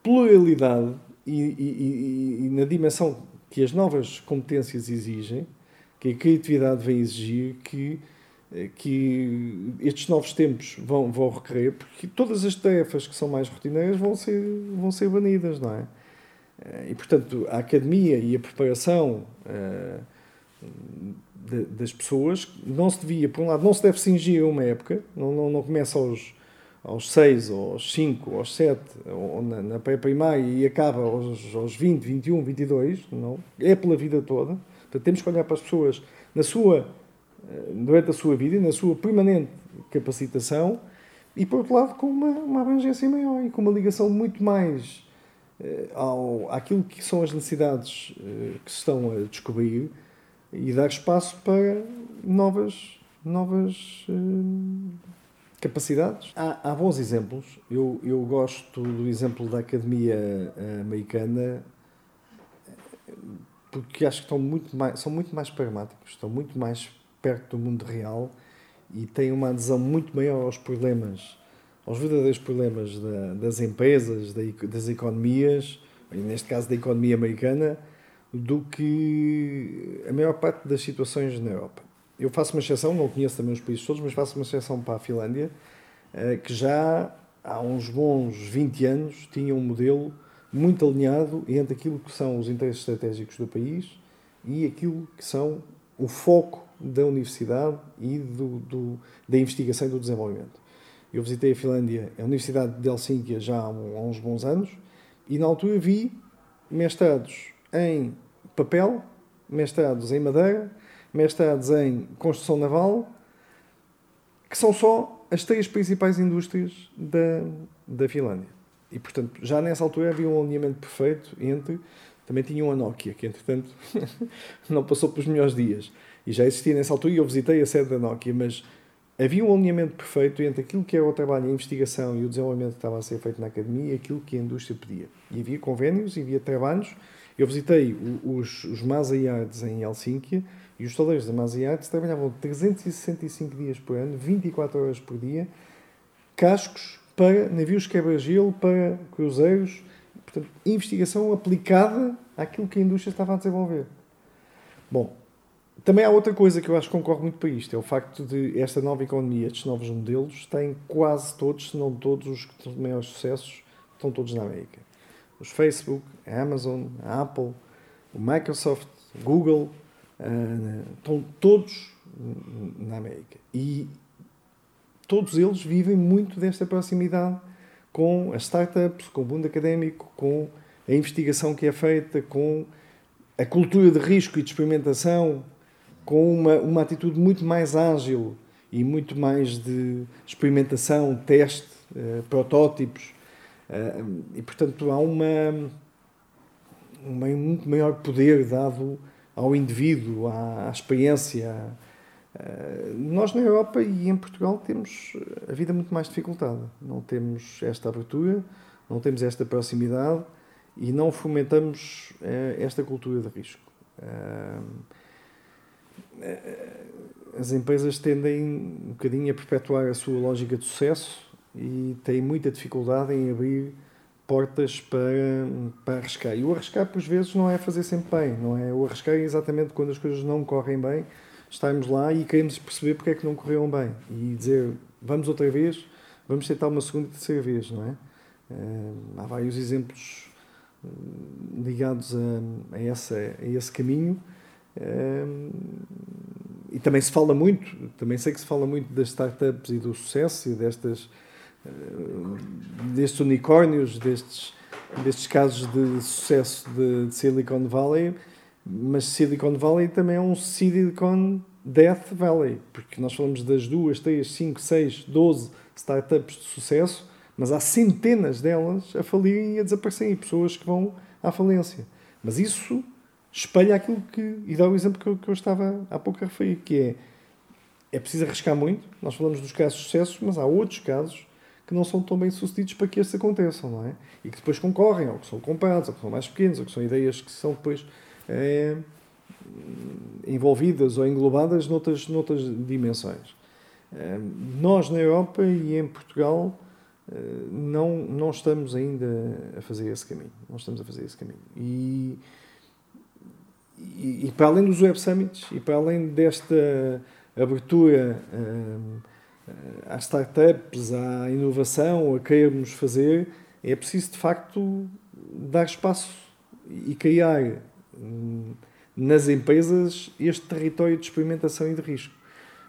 pluralidade e, e, e, na dimensão que as novas competências exigem, que a criatividade vem exigir, que, eh, que estes novos tempos vão, vão requerer, porque todas as tarefas que são mais rotineiras vão ser, vão ser banidas, não é? Eh, e, portanto, a academia e a preparação uh, de, das pessoas não se devia, por um lado, não se deve cingir a uma época, não, não, não começa aos aos 6, ou aos 5, ou aos 7, ou na, na pré-primária e acaba aos, aos 20, 21, 22, não? é pela vida toda. Portanto, temos que olhar para as pessoas na sua, eh, durante a sua vida e na sua permanente capacitação e, por outro lado, com uma, uma abrangência maior e com uma ligação muito mais uh, ao, àquilo que são as necessidades uh, que se estão a descobrir e dar espaço para novas, novas uh, capacidades. Há, há, bons exemplos. Eu, eu gosto do exemplo da Academia eh, Americana porque acho que estão muito mais, são muito mais pragmáticos, estão muito mais perto do mundo real e têm uma adesão muito maior aos problemas, aos verdadeiros problemas da, das empresas, da, das economias, neste caso da economia americana, do que a maior parte das situações na Europa eu faço uma exceção, não conheço também os países todos, mas faço uma exceção para a Finlândia, eh, que já há uns bons 20 anos tinha um modelo muito alinhado entre aquilo que são os interesses estratégicos do país e aquilo que são o foco da universidade e do, do, da investigação e do desenvolvimento. Eu visitei a Finlândia, a Universidade de Helsínquia, já há, há uns bons anos, e na altura vi mestrados em papel, mestrados em madeira, mestrados em construção naval, que são só as três principais indústrias da, da Finlândia. E, portanto, já nessa altura havia um alinhamento perfeito entre. Também tinham a Nokia, que entretanto não passou pelos melhores dias. E já existia nessa altura, e eu visitei a sede da Nokia, mas havia um alinhamento perfeito entre aquilo que era o trabalho, a investigação e o desenvolvimento que estava a ser feito na academia e aquilo que a indústria pedia. E havia convênios, e havia trabalhos. Eu visitei os, os Masa Yards em Helsínquia, e os taleiros da Masiates trabalhavam 365 dias por ano, 24 horas por dia, cascos para navios quebra-gelo, para cruzeiros. Portanto, investigação aplicada àquilo que a indústria estava a desenvolver. Bom, também há outra coisa que eu acho que concorre muito para isto, é o facto de esta nova economia, estes novos modelos, têm quase todos, se não todos, os maiores sucessos, estão todos na América. Os Facebook, a Amazon, a Apple, o Microsoft, Google, estão todos na América. E todos eles vivem muito desta proximidade com as startups, com o mundo académico, com a investigação que é feita, com a cultura de risco e de experimentação com uma, uma atitude muito mais ágil e muito mais de experimentação, teste, uh, protótipos. Uh, e, portanto, há uma, um muito maior poder dado ao indivíduo, à, à experiência. Uh, nós, na Europa e em Portugal, temos a vida muito mais dificultada. Não temos esta abertura, não temos esta proximidade e não fomentamos esta cultura de risco. as empresas tendem um bocadinho a perpetuar a sua lógica de sucesso e têm muita dificuldade em abrir portas para, para arriscar. E o arriscar, por vezes, não é fazer sempre bem, não é? O arriscar é exatamente quando as coisas não correm bem, estarmos lá e queremos perceber porque é que não correram bem e dizer, vamos outra vez, vamos tentar uma segunda e terceira vez, não é? há vários exemplos hum, ligados a, a, essa, a esse caminho. e também se fala muito, também sei que se fala muito das startups e do sucesso e destas destes unicórnios, destes, destes casos de sucesso de, de, Silicon Valley, mas Silicon Valley também é um Silicon Death Valley, porque nós falamos das duas, três, cinco, seis, doze startups de sucesso, mas há centenas delas a falirem e a desaparecerem, pessoas que vão à falência. Mas isso espelha aquilo que. e dá o exemplo que eu, que eu estava há pouco a referir, que é. É preciso arriscar muito. Nós falamos dos casos de sucesso, mas há outros casos que não são tão bem sucedidos para que estes aconteçam, não é? E que depois concorrem, ou que são comprados, ou que são mais pequenos, ou que são ideias que são depois é, envolvidas ou englobadas noutras, noutras dimensões. É, nós, na Europa e em Portugal, é, não, não estamos ainda a fazer esse caminho. Não estamos a fazer esse caminho. E, e, e para além dos Web Summits, e para além desta abertura às startups, à inovação, a querermos fazer, é preciso de facto dar espaço e criar hum, nas empresas este território de experimentação e de risco.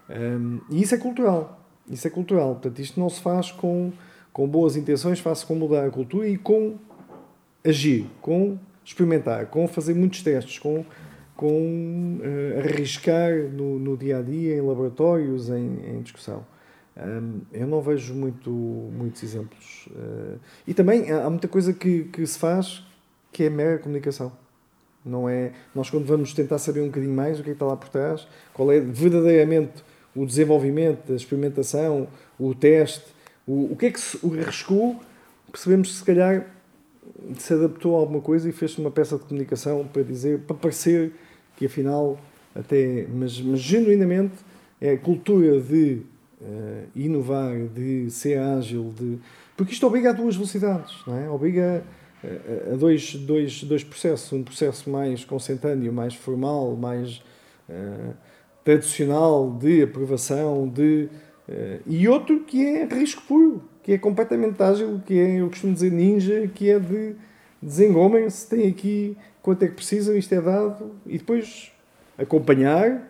Um, e isso é cultural. Isso é cultural. Portanto, isto não se faz com, com boas intenções, faz com mudar a cultura e com agir, com experimentar, com fazer muitos testes, com, com uh, arriscar no, no dia a dia, em laboratórios, em, em discussão. Um, eu não vejo muito, muitos exemplos. Uh, e também há muita coisa que, que se faz que é mera comunicação. Não é, nós, quando vamos tentar saber um bocadinho mais o que, é que está lá por trás, qual é verdadeiramente o desenvolvimento, a experimentação, o teste, o, o que é que se o arriscou, percebemos que se calhar se adaptou a alguma coisa e fez uma peça de comunicação para dizer, para parecer que afinal até, mas, mas genuinamente é a cultura de uh, inovar, de ser ágil, de... porque isto obriga a duas velocidades, não é? obriga a, dois, dois, dois processos, um processo mais consentâneo, mais formal, mais uh, tradicional de aprovação, de, uh, e outro que é risco puro, que é completamente ágil, que é, eu costumo dizer, ninja, que é de desengomem-se, tem aqui quanto é que precisam, isto é dado, e depois acompanhar,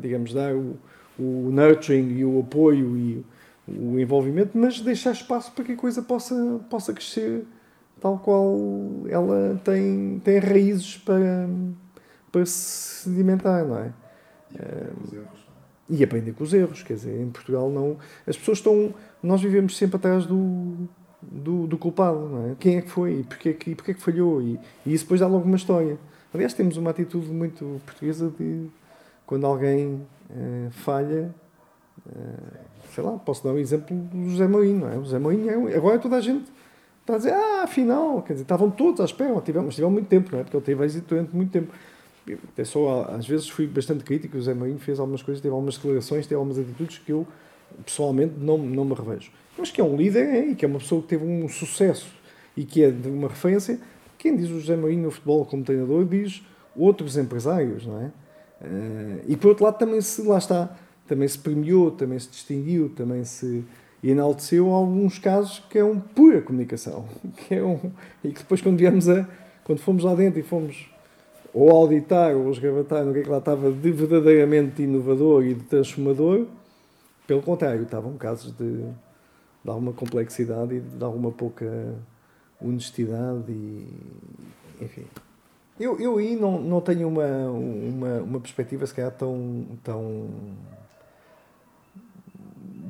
digamos, dar o, o nurturing e o apoio e o envolvimento, mas deixar espaço para que a coisa possa, possa crescer tal qual ela tem, tem raízes para, para se sedimentar, não é? E aprender com os erros, quer dizer, em Portugal não. As pessoas estão. Nós vivemos sempre atrás do, do, do culpado, não é? Quem é que foi e porquê, que, e porquê que falhou? E, e isso depois dá logo uma história. Aliás, temos uma atitude muito portuguesa de quando alguém uh, falha, uh, sei lá, posso dar um exemplo do José Mourinho, não é? O José Mourinho, é, agora toda a gente está a dizer, ah, afinal, quer dizer, estavam todos à espera, tivemos, tivemos muito tempo, não é? Porque ele teve êxito durante muito tempo. até só, às vezes fui bastante crítico, o José Mourinho fez algumas coisas, teve algumas declarações, teve algumas atitudes que eu, pessoalmente, não, não me revejo. Mas que é um líder é, e que é uma pessoa que teve um sucesso e que é de uma referência, quem diz o José Mourinho no futebol como treinador diz outros empresários, não é? Uh, e por outro lado também se, lá está, também se premiou, também se distinguiu, também se enalteceu alguns casos que é um pura comunicação. Que é um, e que depois quando viemos a, quando fomos lá dentro e fomos ou auditar ou esgravatar no que é que lá estava de verdadeiramente inovador e de transformador, pelo contrário, estavam casos de, de alguma complexidade e de alguma pouca honestidade e enfim. Eu, eu aí não, não tenho uma, uma, uma perspectiva, se calhar, tão, tão,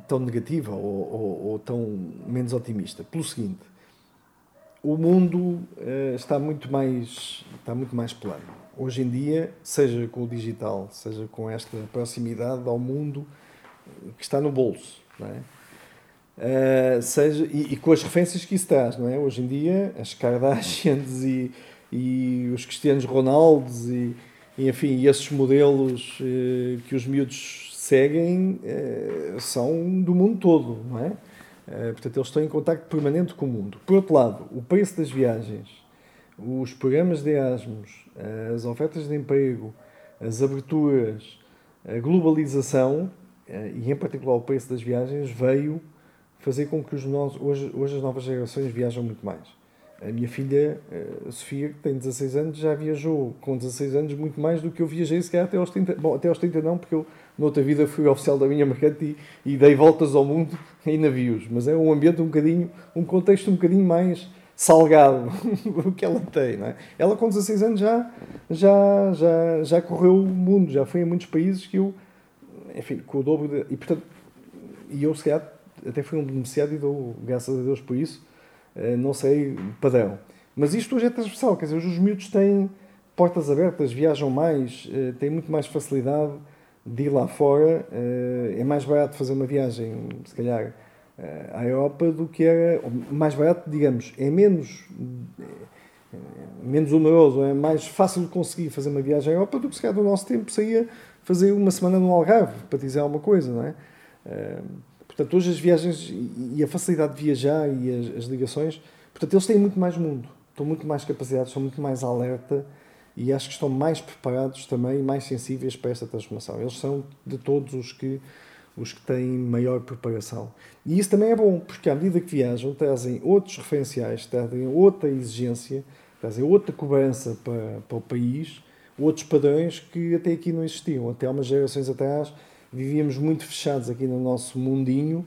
tão negativa ou, ou, ou tão menos otimista. Pelo seguinte, o mundo uh, está, muito mais, está muito mais plano. Hoje em dia, seja com o digital, seja com esta proximidade ao mundo que está no bolso, não é? Uh, seja, e, e, com as referências que isso traz, não é? Hoje em dia, as Kardashians e, e os Cristianos Ronaldos e, e enfim, esses modelos uh, que os miúdos seguem uh, são do mundo todo, não é? portanto, eles estão em contato permanente com o mundo. Por outro lado, o preço das viagens, os programas de Erasmus, as ofertas de emprego, as aberturas, a globalização e, em particular, o preço das viagens veio fazer com que os nossos, hoje, hoje as novas gerações viajam muito mais. A minha filha, a Sofia, que tem 16 anos, já viajou com 16 anos muito mais do que eu viajei, se calhar até aos 30. Bom, até aos 30 não, porque eu, noutra vida, fui oficial da minha mercante e, e dei voltas ao mundo em navios. Mas é um ambiente um bocadinho, um contexto um bocadinho mais salgado do que ela tem, não é? Ela com 16 anos já, já, já, já correu o mundo, já foi em muitos países que eu, enfim, com o dobro de, e portanto, e eu se calhar até fui um beneficiário e dou graças a Deus por isso, eh, não sei padrão. Mas isto hoje é transversal, quer dizer, os miúdos têm portas abertas, viajam mais, eh, têm muito mais facilidade de ir lá fora. Eh, é mais barato fazer uma viagem, se calhar, à Europa do que era. Mais barato, digamos, é menos. menos oneroso, é mais fácil de conseguir fazer uma viagem à Europa do que se calhar do nosso tempo saía fazer uma semana no Algarve, para dizer alguma coisa, não é? Portanto, hoje as viagens e a facilidade de viajar e as, as, ligações, portanto, eles têm muito mais mundo, estão muito mais capacitados, são muito mais alerta e acho que estão mais preparados também, mais sensíveis para esta transformação. Eles são de todos os que os que têm maior preparação. E isso também é bom, porque à medida que viajam, trazem outros referenciais, trazem outra exigência, trazem outra cobrança para, para o país, outros padrões que até aqui não existiam. Até há umas gerações atrás vivíamos muito fechados aqui no nosso mundinho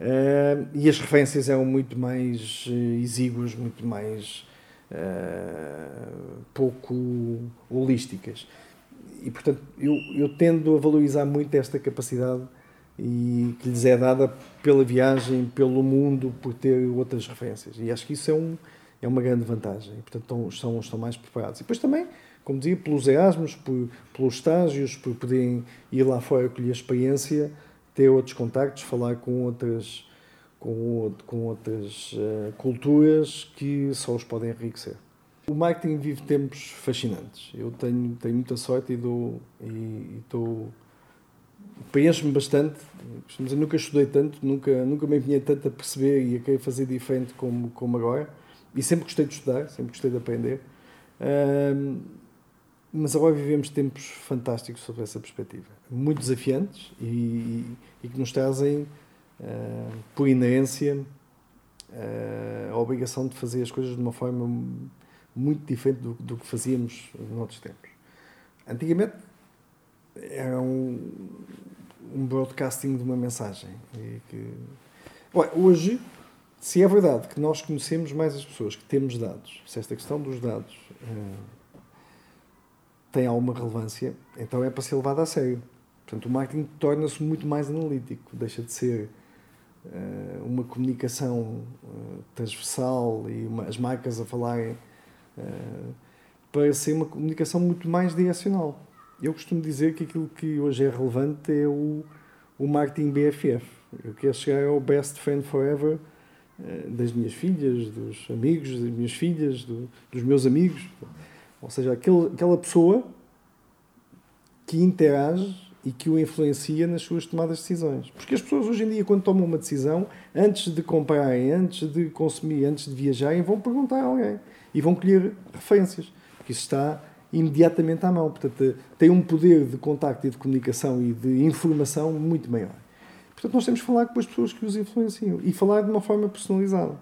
uh, e as referências eram muito mais uh, exíguas, muito mais uh, pouco holísticas. E, portanto, eu, eu tendo a valorizar muito esta capacidade e que lhes é dada pela viagem, pelo mundo, por ter outras referências. E acho que isso é, um, é uma grande vantagem. E, portanto, estão, estão, estão mais preparados. E depois também como dizia, pelos Erasmus, por, pelos estágios, por poderem ir lá fora colher experiência, ter outros contactos, falar com outras, com, com outras uh, culturas que só os podem enriquecer. O marketing vive tempos fascinantes. Eu tenho, tenho muita sorte e dou e estou preencho-me bastante. Dizer, nunca estudei tanto, nunca, nunca me empenhei tanto a perceber e a querer fazer diferente como, como agora. E sempre gostei de estudar, sempre gostei de aprender. Mas agora vivemos tempos fantásticos sobre essa perspectiva. Muito desafiantes e, e que nos trazem, uh, por inerência, uh, a obrigação de fazer as coisas de uma forma muito diferente do, do que fazíamos noutros tempos. Antigamente era um, um broadcasting de uma mensagem. E que... hoje, se é verdade que nós conhecemos mais as pessoas, que temos dados, se esta questão dos dados. Uh, tem alguma relevância, então é para ser levado a sério. Portanto, o marketing torna-se muito mais analítico, deixa de ser uh, uma comunicação uh, transversal e uma, as marcas a falarem uh, para ser uma comunicação muito mais direcional. Eu costumo dizer que aquilo que hoje é relevante é o, o marketing BFF. Eu quero chegar ao best friend forever das minhas filhas, dos amigos das minhas filhas, do, dos meus amigos. Ou seja, aquele, aquela pessoa que interage e que o influencia nas suas tomadas de decisões. Porque as pessoas hoje em dia, quando tomam uma decisão, antes de comprarem, antes de consumir, antes de viajarem, vão perguntar a alguém e vão colher referências, porque isso está imediatamente à mão. Portanto, tem um poder de contacto e de comunicação e de informação muito maior. Portanto, nós temos que falar com as pessoas que os influenciam e falar de uma forma personalizada.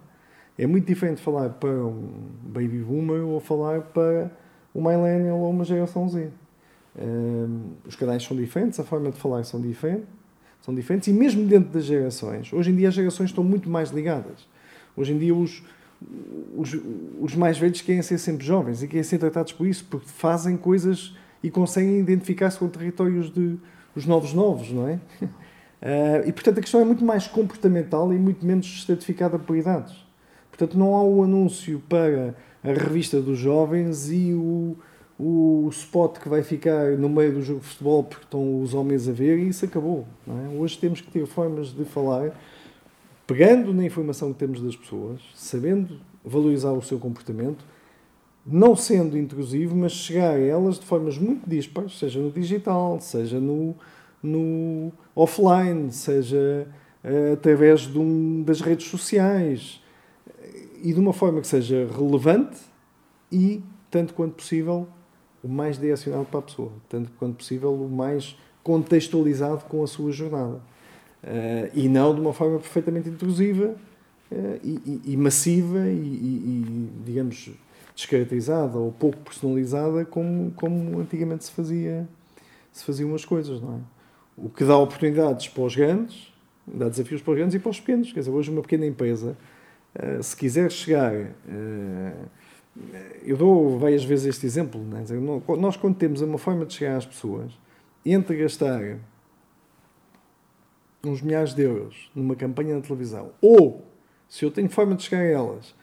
É muito diferente falar para um baby boomer ou falar para o millennial ou uma geração Z. Um, os canais são diferentes, a forma de falar são diferentes, são diferentes e mesmo dentro das gerações, hoje em dia as gerações estão muito mais ligadas. Hoje em dia os, os, os mais velhos querem ser sempre jovens e querem ser tratados por isso, porque fazem coisas e conseguem identificar-se com territórios de os novos novos, não é? Uh, e portanto a questão é muito mais comportamental e muito menos estratificada por idades. Portanto, não há o anúncio para a revista dos jovens e o, o spot que vai ficar no meio do jogo de futebol porque estão os homens a ver e isso acabou. É? Hoje temos que ter formas de falar pegando na informação que temos das pessoas, sabendo valorizar o seu comportamento, não sendo intrusivo, mas chegar a elas de formas muito dispares, seja no digital, seja no, no offline, seja uh, através um, das redes sociais e de uma forma que seja relevante e, tanto quanto possível, o mais direcionado para a pessoa, tanto quanto possível, o mais contextualizado com a sua jornada. Uh, e não de uma forma perfeitamente intrusiva uh, e, e, massiva e, e, digamos, descaracterizada ou pouco personalizada como, como antigamente se fazia se faziam as coisas, não é? O que dá oportunidades para os grandes, dá desafios para os grandes e para os pequenos. Quer dizer, hoje uma pequena empresa, se quiser chegar... eu dou várias vezes este exemplo. Não é? Nós, quando temos uma forma de chegar às pessoas, entre gastar uns milhares de euros numa campanha na televisão, ou, se eu tenho forma de chegar a elas,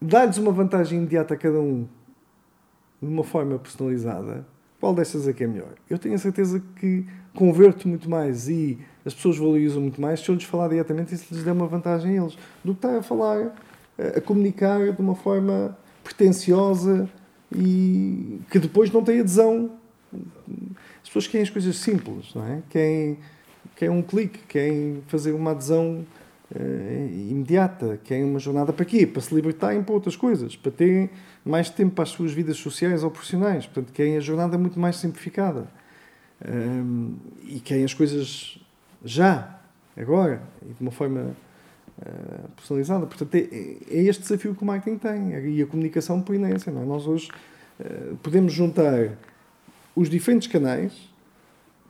dar-lhes uma vantagem imediata a cada um, de uma forma personalizada, qual destas é que é melhor? Eu tenho a certeza que converto muito mais e as pessoas valorizam muito mais se eu lhes falar diretamente e se lhes der uma vantagem a eles, do que estar a falar, a comunicar de uma forma pretenciosa e que depois não tem adesão. As pessoas querem as coisas simples, não é? Querem quer um clique, querem fazer uma adesão uh, imediata, querem uma jornada para quê? Para se libertarem para outras coisas, para terem mais tempo para as suas vidas sociais ou profissionais. Portanto, querem a jornada muito mais simplificada. Um, e querem as coisas já, agora, e de uma forma uh, personalizada. Portanto, é, é, este desafio que o marketing tem e a comunicação por inércia. Não é? Nós hoje uh, podemos juntar os diferentes canais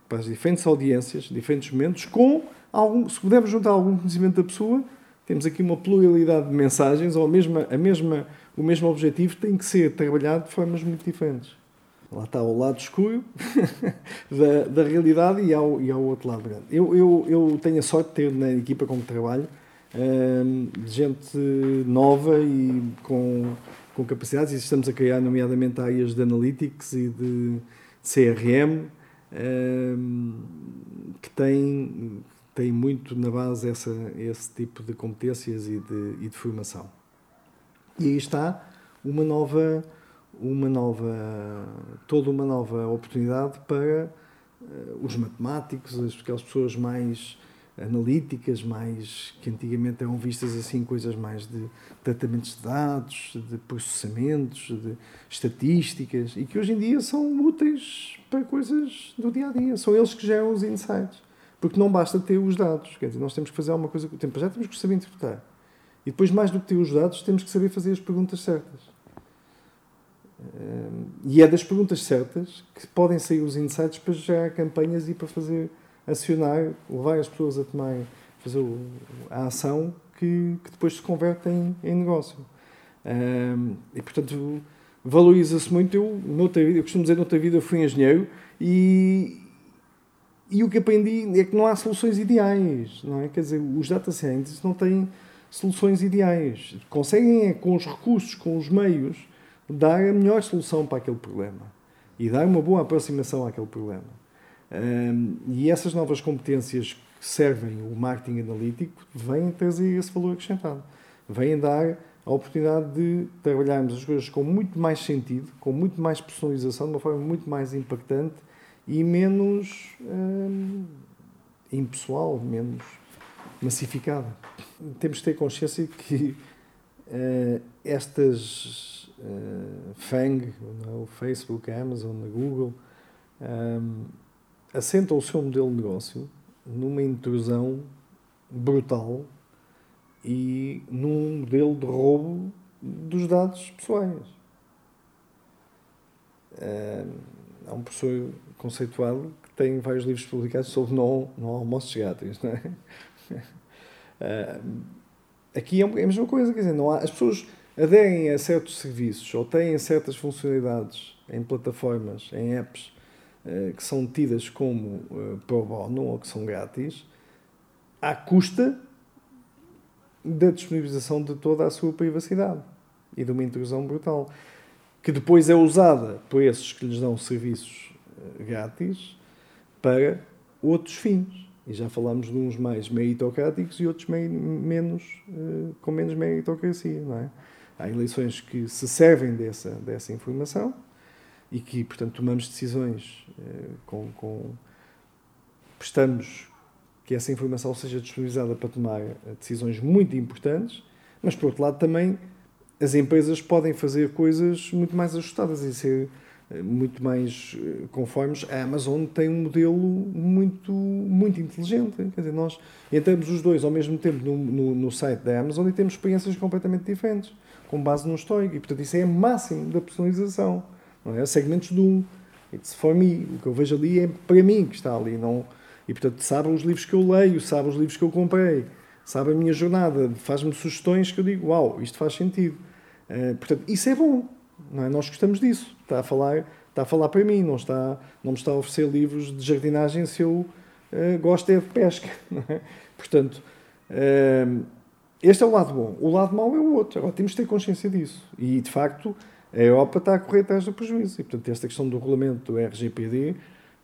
para as diferentes audiências, diferentes momentos, com algum, se pudermos juntar algum conhecimento da pessoa, temos aqui uma pluralidade de mensagens, ou a mesma, a mesma, o mesmo objetivo tem que ser trabalhado de formas muito diferentes. Lá está o lado escuro da, da realidade e ao, e outro lado grande. Eu, eu, eu tenho a sorte de ter na equipa com que trabalho hum, gente nova e com, com capacidades, e estamos a criar, nomeadamente, áreas de analytics e de CRM, que tem, tem muito na base essa, esse tipo de competências e de, e de formação. E aí está uma nova, uma nova, toda uma nova oportunidade para uh, os matemáticos, aquelas pessoas mais analíticas, mais que antigamente eram vistas assim coisas mais de tratamentos de dados, de processamentos, de estatísticas e que hoje em dia são úteis para coisas do dia a dia. São eles que geram os insights. Porque não basta ter os dados. Quer dizer, nós temos que fazer alguma coisa com o tempo. Já temos que saber interpretar. E depois, mais do que ter os dados, temos que saber fazer as perguntas certas. E é das perguntas certas que podem sair os insights para gerar campanhas e para fazer acionar, levar as pessoas a tomar, fazer a ação que, que depois se converte em, em negócio. Um, e portanto valoriza-se muito. Eu, noutra eu costumo dizer, noutra vida fui engenheiro e, e o que aprendi é que não há soluções ideais, não é? Quer dizer, os data scientists não têm soluções ideais. Conseguem, é, com os recursos, com os meios, dar a melhor solução para aquele problema e dar uma boa aproximação àquele problema. Um, e essas novas competências que servem o marketing analítico vêm trazer esse valor acrescentado. Vêm dar a oportunidade de trabalharmos as coisas com muito mais sentido, com muito mais personalização, de uma forma muito mais impactante e menos hum, impessoal, menos massificada. Temos que ter consciência que uh, estas uh, FANG, o Facebook, a Amazon, a Google, um, assenta o seu modelo de negócio numa intrusão brutal e num modelo de roubo dos dados pessoais. Há um professor conceituado que tem vários livros publicados sobre não, não almoços grátis, não é? aqui é a mesma coisa, quer dizer, não há, as pessoas aderem a certos serviços ou têm certas funcionalidades em plataformas, em apps, uh, que são tidas como uh, pro bono ou que são grátis, à custa da disponibilização de toda a sua privacidade e de uma intrusão brutal, que depois é usada por esses que lhes dão serviços grátis para outros fins. E já falámos de uns mais meritocráticos e outros menos, uh, com menos meritocracia, não é? Há eleições que se servem dessa, dessa informação e que, portanto, tomamos decisões uh, com, com. prestamos que essa informação seja disponibilizada para tomar eh, decisões muito importantes, mas, por outro lado, também as empresas podem fazer coisas muito mais ajustadas e ser eh, muito mais eh, conformes. A Amazon tem um modelo muito, muito inteligente. Quer dizer, nós entramos os dois ao mesmo tempo no, no, no site da Amazon e temos experiências completamente diferentes, com base no histórico. E, portanto, isso é o máximo da personalização. Não é? Segmentos do um. It's for me. O que eu vejo ali é para mim que está ali. Não, e, portanto, sabe os livros que eu leio, sabe os livros que eu comprei, sabe a minha jornada, faz-me sugestões que eu digo, uau, isto faz sentido. Uh, portanto, isso é bom. Não é? Nós gostamos disso. Está a falar, está a falar para mim, não, está, não me está a oferecer livros de jardinagem se eu uh, gosto é de pesca. É? Portanto, uh, este é o lado bom. O lado mau é o outro. Agora temos de ter consciência disso. E, de facto, a Europa está a correr atrás do prejuízo. E, portanto, esta questão do regulamento do RGPD,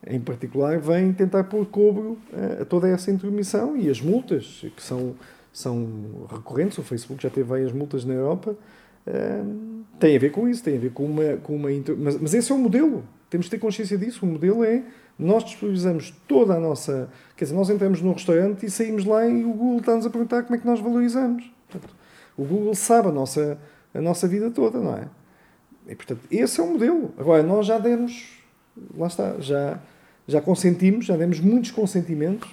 em particular, vem tentar pôr cobro a toda essa intromissão e as multas, que são, são recorrentes. O Facebook já teve várias multas na Europa tem a ver com isso, tem a ver com uma. Com uma mas, mas esse é o modelo. Temos de ter consciência disso. O modelo é nós disponibilizamos toda a nossa. Quer dizer, nós entramos num restaurante e saímos lá e o Google está-nos a perguntar como é que nós valorizamos. Portanto, o Google sabe a nossa, a nossa vida toda, não é? E, portanto, esse é o modelo. Agora, nós já demos. Lá está, já, já consentimos, já demos muitos consentimentos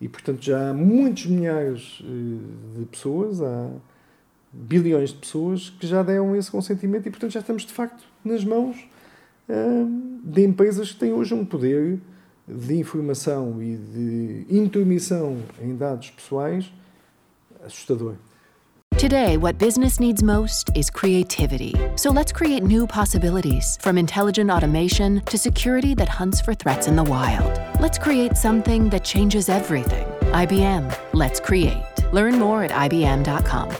e, portanto, já há muitos milhares eh, de pessoas. Bilhões de pessoas que já deram esse consentimento e, portanto, já estamos de facto nas mãos uh, de empresas que têm hoje um poder de informação e de intromissão em dados pessoais assustador.
Today, what business needs most is creativity. So let's create new possibilities from intelligent automation to security that hunts for threats in the wild. Let's create something that changes everything. IBM, let's create. Learn more at IBM.com.